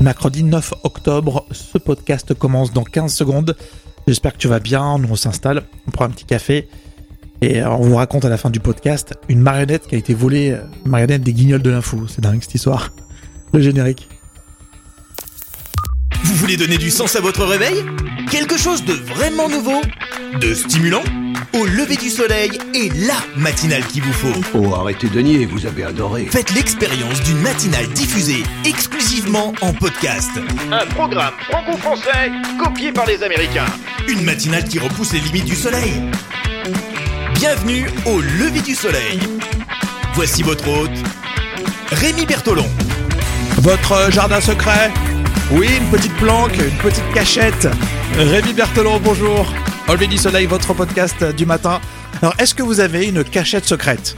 Mercredi 9 octobre, ce podcast commence dans 15 secondes. J'espère que tu vas bien, nous on s'installe, on prend un petit café et on vous raconte à la fin du podcast une marionnette qui a été volée, euh, une marionnette des guignols de l'info. C'est dingue cette histoire. Le générique. Vous voulez donner du sens à votre réveil? Quelque chose de vraiment nouveau? De stimulant? Au lever du soleil et la matinale qu'il vous faut. Oh, arrêtez de nier, vous avez adoré. Faites l'expérience d'une matinale diffusée exclusivement en podcast. Un programme franco-français copié par les Américains. Une matinale qui repousse les limites du soleil. Bienvenue au lever du soleil. Voici votre hôte, Rémi Bertolon. Votre jardin secret? Oui, une petite planque, une petite cachette. Rémi Berthelon, bonjour. Au lever du soleil, votre podcast du matin. Alors, est-ce que vous avez une cachette secrète?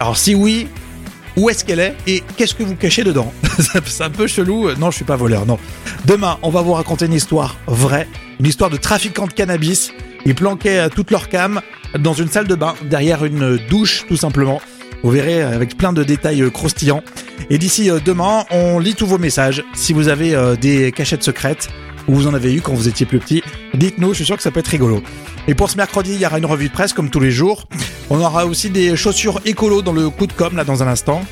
Alors, si oui, où est-ce qu'elle est et qu'est-ce que vous cachez dedans? C'est un peu chelou. Non, je suis pas voleur, non. Demain, on va vous raconter une histoire vraie, une histoire de trafiquants de cannabis. Ils planquaient toutes leurs cams dans une salle de bain, derrière une douche, tout simplement. Vous verrez avec plein de détails croustillants. Et d'ici demain, on lit tous vos messages. Si vous avez des cachettes secrètes, ou vous en avez eu quand vous étiez plus petit, dites-nous, je suis sûr que ça peut être rigolo. Et pour ce mercredi, il y aura une revue de presse comme tous les jours. On aura aussi des chaussures écolo dans le coup de com là dans un instant.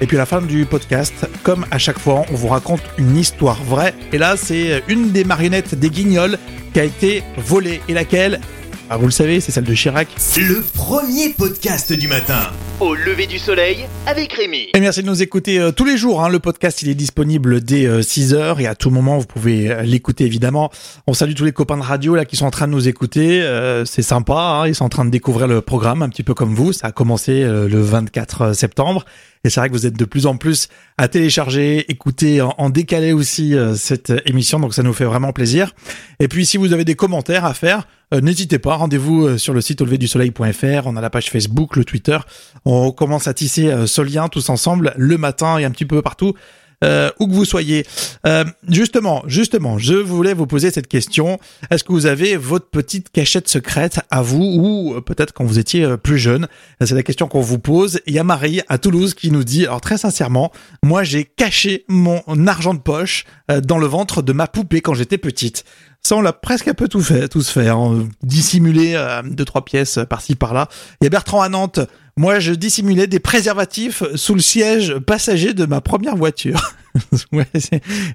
Et puis à la fin du podcast, comme à chaque fois, on vous raconte une histoire vraie. Et là, c'est une des marionnettes des guignols qui a été volée. Et laquelle? Ah, vous le savez, c'est celle de Chirac. Le premier podcast du matin. Au lever du soleil avec Rémi. Et merci de nous écouter euh, tous les jours. Hein. Le podcast, il est disponible dès 6h et à tout moment, vous pouvez euh, l'écouter évidemment. On salue tous les copains de radio là qui sont en train de nous écouter. Euh, c'est sympa, hein. ils sont en train de découvrir le programme un petit peu comme vous. Ça a commencé le 24 septembre. Et c'est vrai que vous êtes de plus en plus à télécharger, écouter en, en décalé aussi cette émission, donc ça nous fait vraiment plaisir. Et puis si vous avez des commentaires à faire, euh, n'hésitez pas, rendez-vous sur le site auleverdusoleil.fr, on a la page Facebook, le Twitter, on commence à tisser euh, ce lien tous ensemble le matin. Et un petit peu partout. Euh, où que vous soyez. Euh, justement, justement, je voulais vous poser cette question. Est-ce que vous avez votre petite cachette secrète à vous ou peut-être quand vous étiez plus jeune? C'est la question qu'on vous pose. Il y a Marie à Toulouse qui nous dit, alors très sincèrement, moi j'ai caché mon argent de poche dans le ventre de ma poupée quand j'étais petite. Ça, on l'a presque un peu tout fait, tous fait, hein. dissimuler euh, deux trois pièces par-ci par-là. Il y a Bertrand à Nantes. Moi, je dissimulais des préservatifs sous le siège passager de ma première voiture. ouais,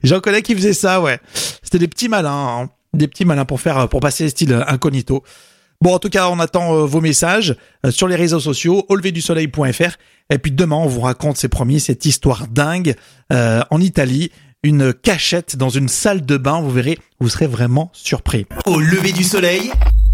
j'en connais qui faisaient ça, ouais. C'était des petits malins, hein. des petits malins pour faire, pour passer style incognito. Bon, en tout cas, on attend vos messages sur les réseaux sociaux, auleverdusoleil.fr. Et puis demain, on vous raconte, c'est promis, cette histoire dingue euh, en Italie une cachette dans une salle de bain. Vous verrez, vous serez vraiment surpris. Au lever du soleil,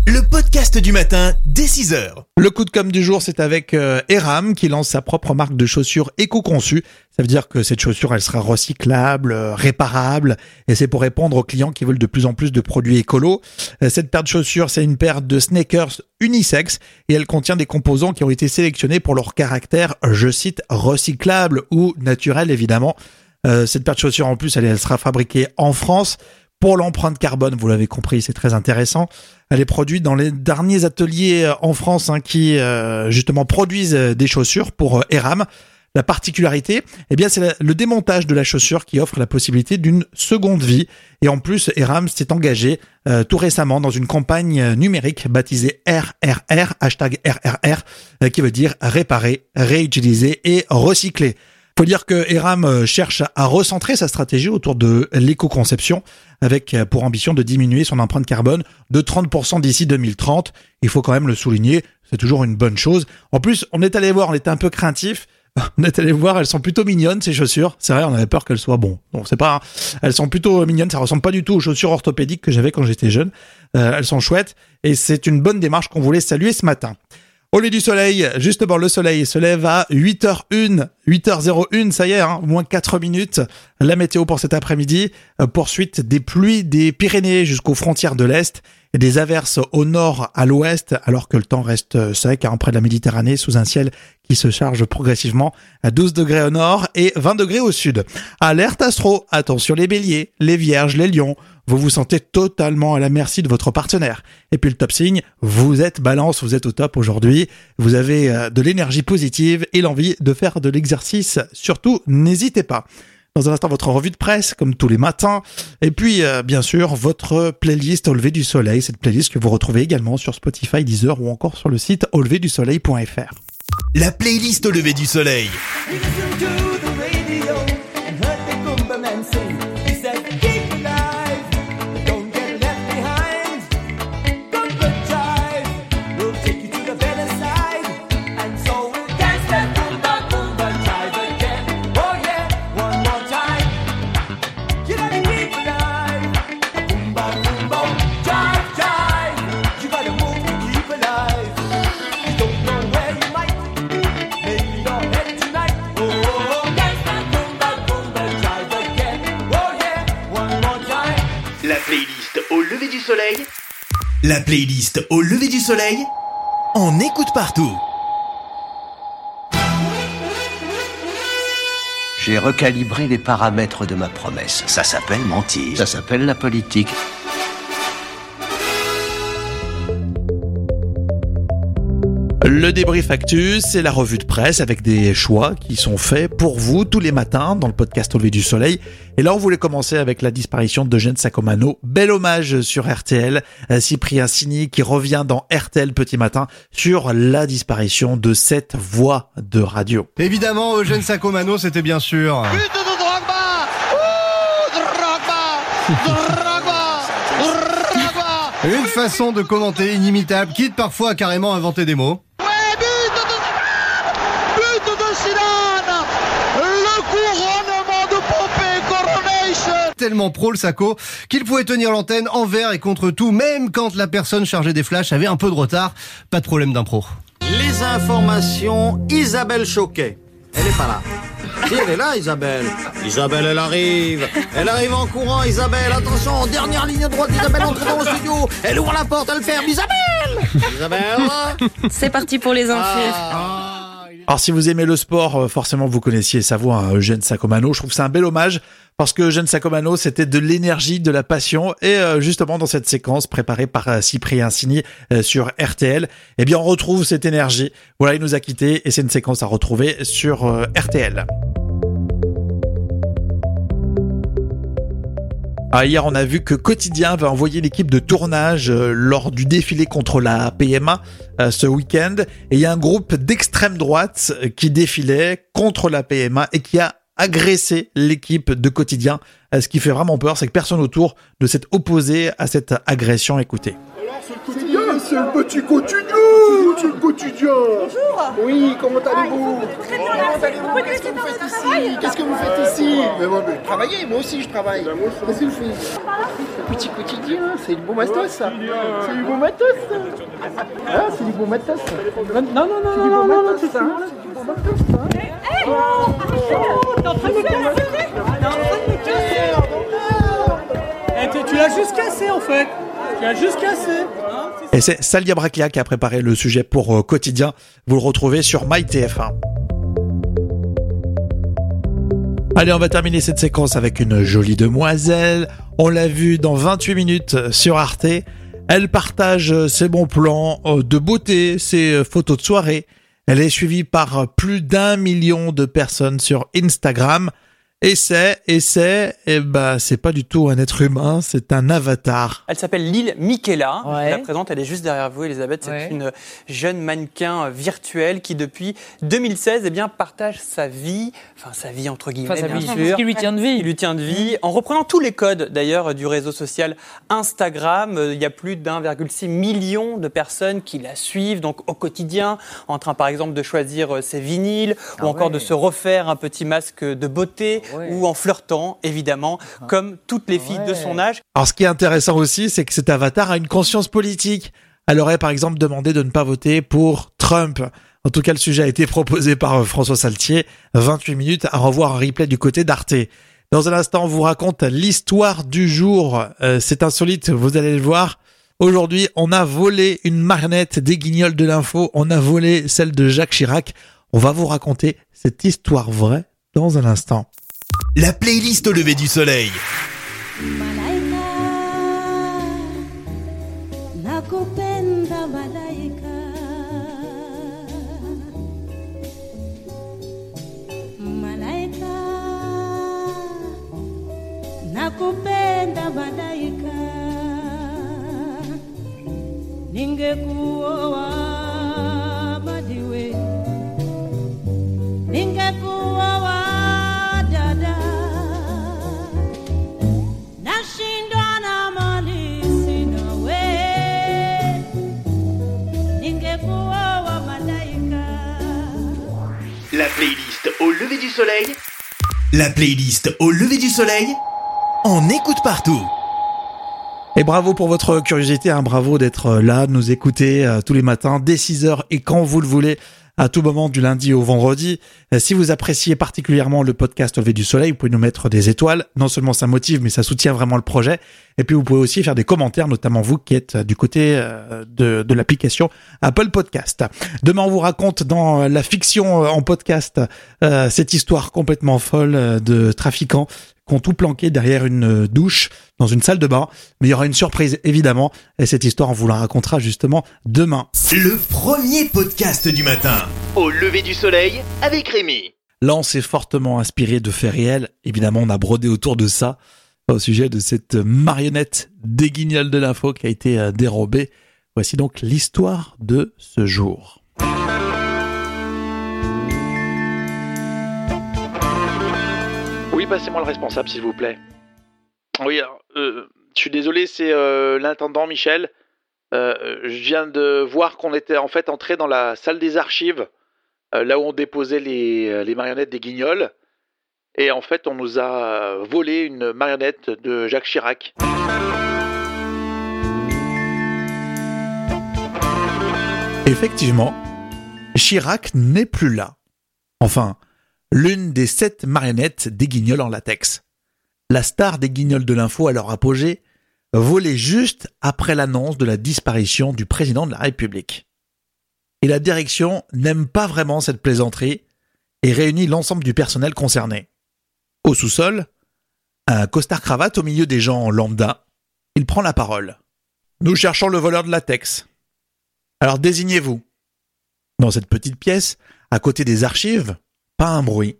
le podcast du matin dès 6h. Le coup de com du jour, c'est avec euh, Eram qui lance sa propre marque de chaussures éco-conçues. Ça veut dire que cette chaussure, elle sera recyclable, euh, réparable, et c'est pour répondre aux clients qui veulent de plus en plus de produits écolos. Euh, cette paire de chaussures, c'est une paire de sneakers unisex, et elle contient des composants qui ont été sélectionnés pour leur caractère, je cite, recyclable ou naturel évidemment. Cette paire de chaussures en plus, elle sera fabriquée en France. Pour l'empreinte carbone, vous l'avez compris, c'est très intéressant. Elle est produite dans les derniers ateliers euh, en France hein, qui euh, justement produisent des chaussures pour Eram. La particularité, eh bien, c'est le démontage de la chaussure qui offre la possibilité d'une seconde vie. Et en plus, Eram s'est engagé tout récemment dans une campagne numérique baptisée RRR, hashtag RRR, qui veut dire réparer, réutiliser et recycler. Faut dire que Eram euh, cherche à recentrer sa stratégie autour de l'éco-conception avec euh, pour ambition de diminuer son empreinte carbone de 30% d'ici 2030. Il faut quand même le souligner, c'est toujours une bonne chose. En plus, on est allé voir, on était un peu craintif. On est allé voir, elles sont plutôt mignonnes ces chaussures. C'est vrai, on avait peur qu'elles soient bon. C'est pas, elles sont plutôt mignonnes. Ça ressemble pas du tout aux chaussures orthopédiques que j'avais quand j'étais jeune. Euh, elles sont chouettes et c'est une bonne démarche qu'on voulait saluer ce matin. Au lieu du soleil, justement, le soleil se lève à 8h01. 8h01, ça y est, hein, moins 4 minutes. La météo pour cet après-midi. Euh, poursuite des pluies des Pyrénées jusqu'aux frontières de l'Est et des averses au nord, à l'ouest, alors que le temps reste sec, hein, près de la Méditerranée, sous un ciel qui se charge progressivement à 12 degrés au nord et 20 degrés au sud. Alerte astro, attention les béliers, les vierges, les lions, vous vous sentez totalement à la merci de votre partenaire. Et puis le top signe, vous êtes balance, vous êtes au top aujourd'hui, vous avez euh, de l'énergie positive et l'envie de faire de l'exercice. Surtout, n'hésitez pas. Dans un instant, votre revue de presse, comme tous les matins. Et puis, euh, bien sûr, votre playlist au lever du soleil. Cette playlist que vous retrouvez également sur Spotify, Deezer ou encore sur le site auleverdusoleil.fr. La playlist au lever du soleil. La playlist au lever du soleil. La playlist au lever du soleil. On écoute partout. J'ai recalibré les paramètres de ma promesse. Ça s'appelle mentir. Ça s'appelle la politique. Le débrief actu, c'est la revue de presse avec des choix qui sont faits pour vous tous les matins dans le podcast Au lever du soleil. Et là, on voulait commencer avec la disparition d'Eugène Sacomano. Bel hommage sur RTL. Euh, Cyprien Signy qui revient dans RTL Petit Matin sur la disparition de cette voix de radio. Évidemment, Eugène Sacomano, c'était bien sûr. But de Drogba Ouh, Drogba Drogba Drogba Une façon de commenter inimitable, quitte parfois à carrément inventer des mots. Ouais, but de But de Zidane Le couronnement de Pompée Coronation Tellement pro le Saco qu'il pouvait tenir l'antenne envers et contre tout, même quand la personne chargée des flashs avait un peu de retard. Pas de problème d'impro. Les informations, Isabelle Choquet. Elle est pas là. Si, elle est là, Isabelle. Isabelle, elle arrive. Elle arrive en courant, Isabelle. Attention, dernière ligne droite, Isabelle entre dans le studio. Elle ouvre la porte, elle ferme. Isabelle Isabelle C'est parti pour les infos. Ah. Alors si vous aimez le sport, euh, forcément vous connaissiez sa voix, hein, Eugène Sacomano. Je trouve c'est un bel hommage parce que Eugène Sacomano, c'était de l'énergie, de la passion. Et euh, justement dans cette séquence préparée par euh, Cyprien euh, sur RTL, eh bien on retrouve cette énergie. Voilà, il nous a quittés et c'est une séquence à retrouver sur RTL. Ah, hier, on a vu que Quotidien va envoyer l'équipe de tournage euh, lors du défilé contre la PMA euh, ce week-end. Et il y a un groupe d'extrême droite euh, qui défilait contre la PMA et qui a agressé l'équipe de Quotidien. Ce qui fait vraiment peur, c'est que personne autour ne s'est opposé à cette agression. Écoutez. C'est le petit quotidien C'est le quotidien. Bonjour. Oui, comment allez-vous Très bien, Qu'est-ce que vous faites ici Qu'est-ce que vous faites ici mais moi, mais Travaillez, moi aussi je travaille. Qu'est-ce que vous faites Le petit quotidien, c'est du beau matos. Ça C'est du beau matos. Ça Ah, c'est du beau matos. Ça Non, non, non, non, non, non, non, c'est ça C'est du beau matos ça tu l'as juste cassé en fait. Tu l'as juste cassé. Et c'est Salia Braclia qui a préparé le sujet pour euh, Quotidien. Vous le retrouvez sur MyTF1. Allez, on va terminer cette séquence avec une jolie demoiselle. On l'a vue dans 28 minutes sur Arte. Elle partage ses bons plans euh, de beauté, ses euh, photos de soirée. Elle est suivie par plus d'un million de personnes sur Instagram. Et c'est, et c'est, eh ben, c'est pas du tout un être humain, c'est un avatar. Elle s'appelle Lille Michaela. Ouais. Je la présente, elle est juste derrière vous, Elisabeth. C'est Ouais. une jeune mannequin virtuelle qui, depuis 2016, eh bien, partage sa vie, enfin sa vie entre guillemets, Enfin, sa bien vie, sûr. ce qui lui tient de vie. qui lui tient de vie, en reprenant tous les codes d'ailleurs du réseau social Instagram. Euh, Il y a plus d'1,6 million de personnes qui la suivent donc au quotidien, en train par exemple de choisir euh, ses vinyles ou encore de se refaire un petit masque de beauté ou en flirtant évidemment comme toutes les filles de son âge. Alors, ce qui est intéressant aussi, c'est que cet avatar a une conscience politique. Elle aurait, par exemple, demandé de ne pas voter pour Trump. En tout cas, le sujet a été proposé par euh, François Saltier. 28 minutes à revoir un replay du côté d'Arte. Dans un instant, on vous raconte l'histoire du jour. Euh, c'est insolite, vous allez le voir. Aujourd'hui, on a volé une marionnette des guignols de l'info. On a volé celle de Jacques Chirac. On va vous raconter cette histoire vraie dans un instant. La playlist au lever du soleil. Nakupenda malaika ningekuoa au lever du soleil. La playlist au lever du soleil. On écoute partout. Et bravo pour votre curiosité, hein, bravo d'être là, de nous écouter euh, tous les matins dès 6h et quand vous le voulez, à tout moment du lundi au vendredi. Euh, si vous appréciez particulièrement le podcast Levé du Soleil, vous pouvez nous mettre des étoiles. Non seulement ça motive, mais ça soutient vraiment le projet. Et puis vous pouvez aussi faire des commentaires, notamment vous qui êtes du côté euh, de, de l'application Apple Podcast. Demain, on vous raconte dans la fiction euh, en podcast cette histoire complètement folle de trafiquants qui ont tout planqué derrière une douche dans une salle de bain. Mais il y aura une surprise évidemment. Et cette histoire, on vous la racontera justement demain. Le premier podcast du matin. Au lever du soleil avec Rémi. Là, on s'est fortement inspiré de faits réels. Évidemment, on a brodé autour de ça au sujet de cette marionnette des guignols de l'info qui a été euh, dérobée. Voici donc l'histoire de ce jour. Passez-moi le responsable, s'il vous plaît. Oui, alors, euh, je suis désolé, c'est euh, l'intendant Michel. Euh, je viens de voir qu'on était en fait entré dans la salle des archives, euh, là où on déposait les, les marionnettes des guignols. Et en fait, on nous a volé une marionnette de Jacques Chirac. Effectivement, Chirac n'est plus là. Enfin, l'une des sept marionnettes des guignols en latex. La star des guignols de l'info à leur apogée, volée juste après l'annonce de la disparition du président de la République. Et la direction n'aime pas vraiment cette plaisanterie et réunit l'ensemble du personnel concerné. Au sous-sol, un costard-cravate au milieu des gens lambda, il prend la parole. Nous cherchons le voleur de latex. Alors désignez-vous. Dans cette petite pièce, à côté des archives, pas un bruit.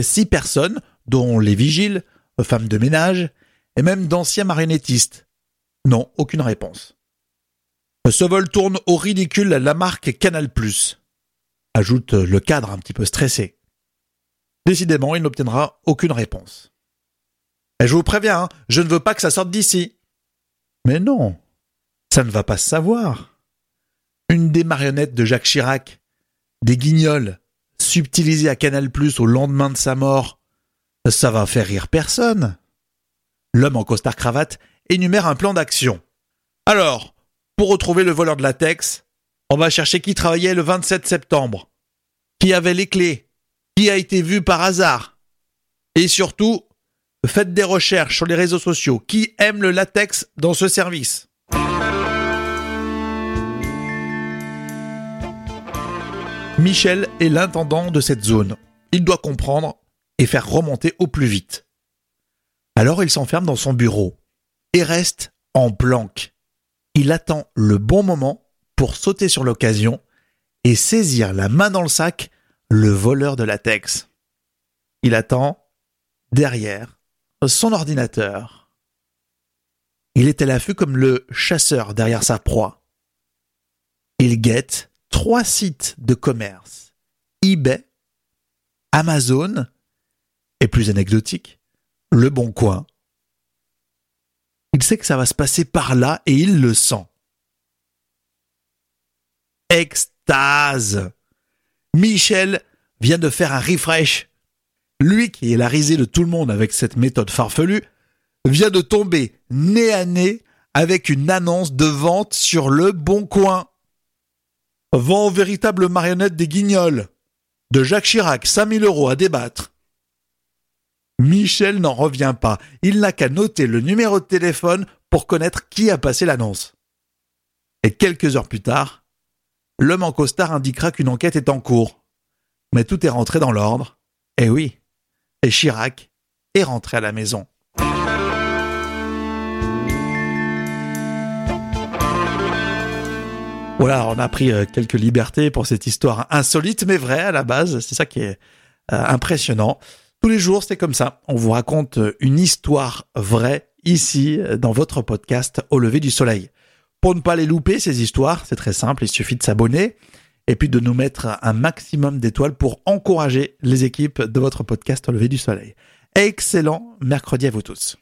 Six personnes, dont les vigiles, femmes de ménage, et même d'anciens marionnettistes. Non, aucune réponse. Ce vol tourne au ridicule la marque Canal+, ajoute le cadre un petit peu stressé. Décidément, il n'obtiendra aucune réponse. Je vous préviens, hein, je ne veux pas que ça sorte d'ici. Mais non, ça ne va pas se savoir. Une des marionnettes de Jacques Chirac, des guignols, subtilisés à Canal+, au lendemain de sa mort, ça va faire rire personne. L'homme en costard-cravate énumère un plan d'action. Alors, pour retrouver le voleur de latex, on va chercher qui travaillait le 27 septembre, qui avait les clés, qui a été vu par hasard. Et surtout, faites des recherches sur les réseaux sociaux. Qui aime le latex dans ce service? Michel est l'intendant de cette zone. Il doit comprendre et faire remonter au plus vite. Alors il s'enferme dans son bureau et reste en planque. Il attend le bon moment pour sauter sur l'occasion et saisir la main dans le sac le voleur de latex. Il attend derrière son ordinateur. Il est à l'affût comme le chasseur derrière sa proie. Il guette trois sites de commerce eBay, Amazon et plus anecdotique, Le Bon Coin. Il sait que ça va se passer par là et il le sent. Extase Michel vient de faire un refresh. Lui qui est la risée de tout le monde avec cette méthode farfelue, vient de tomber nez à nez avec une annonce de vente sur le bon coin. Vend véritable marionnette des guignols. De Jacques Chirac, 5000 euros à débattre. Michel n'en revient pas. Il n'a qu'à noter le numéro de téléphone pour connaître qui a passé l'annonce. Et quelques heures plus tard, l'homme en costard indiquera qu'une enquête est en cours. Mais tout est rentré dans l'ordre. Eh oui. Et Chirac est rentré à la maison. Voilà, on a pris euh, quelques libertés pour cette histoire insolite mais vraie à la base. C'est ça qui est euh, impressionnant. Tous les jours, c'est comme ça. On vous raconte une histoire vraie ici, dans votre podcast Au lever du soleil. Pour ne pas les louper, ces histoires, c'est très simple. Il suffit de s'abonner et puis de nous mettre un maximum d'étoiles pour encourager les équipes de votre podcast Au lever du soleil. Excellent mercredi à vous tous.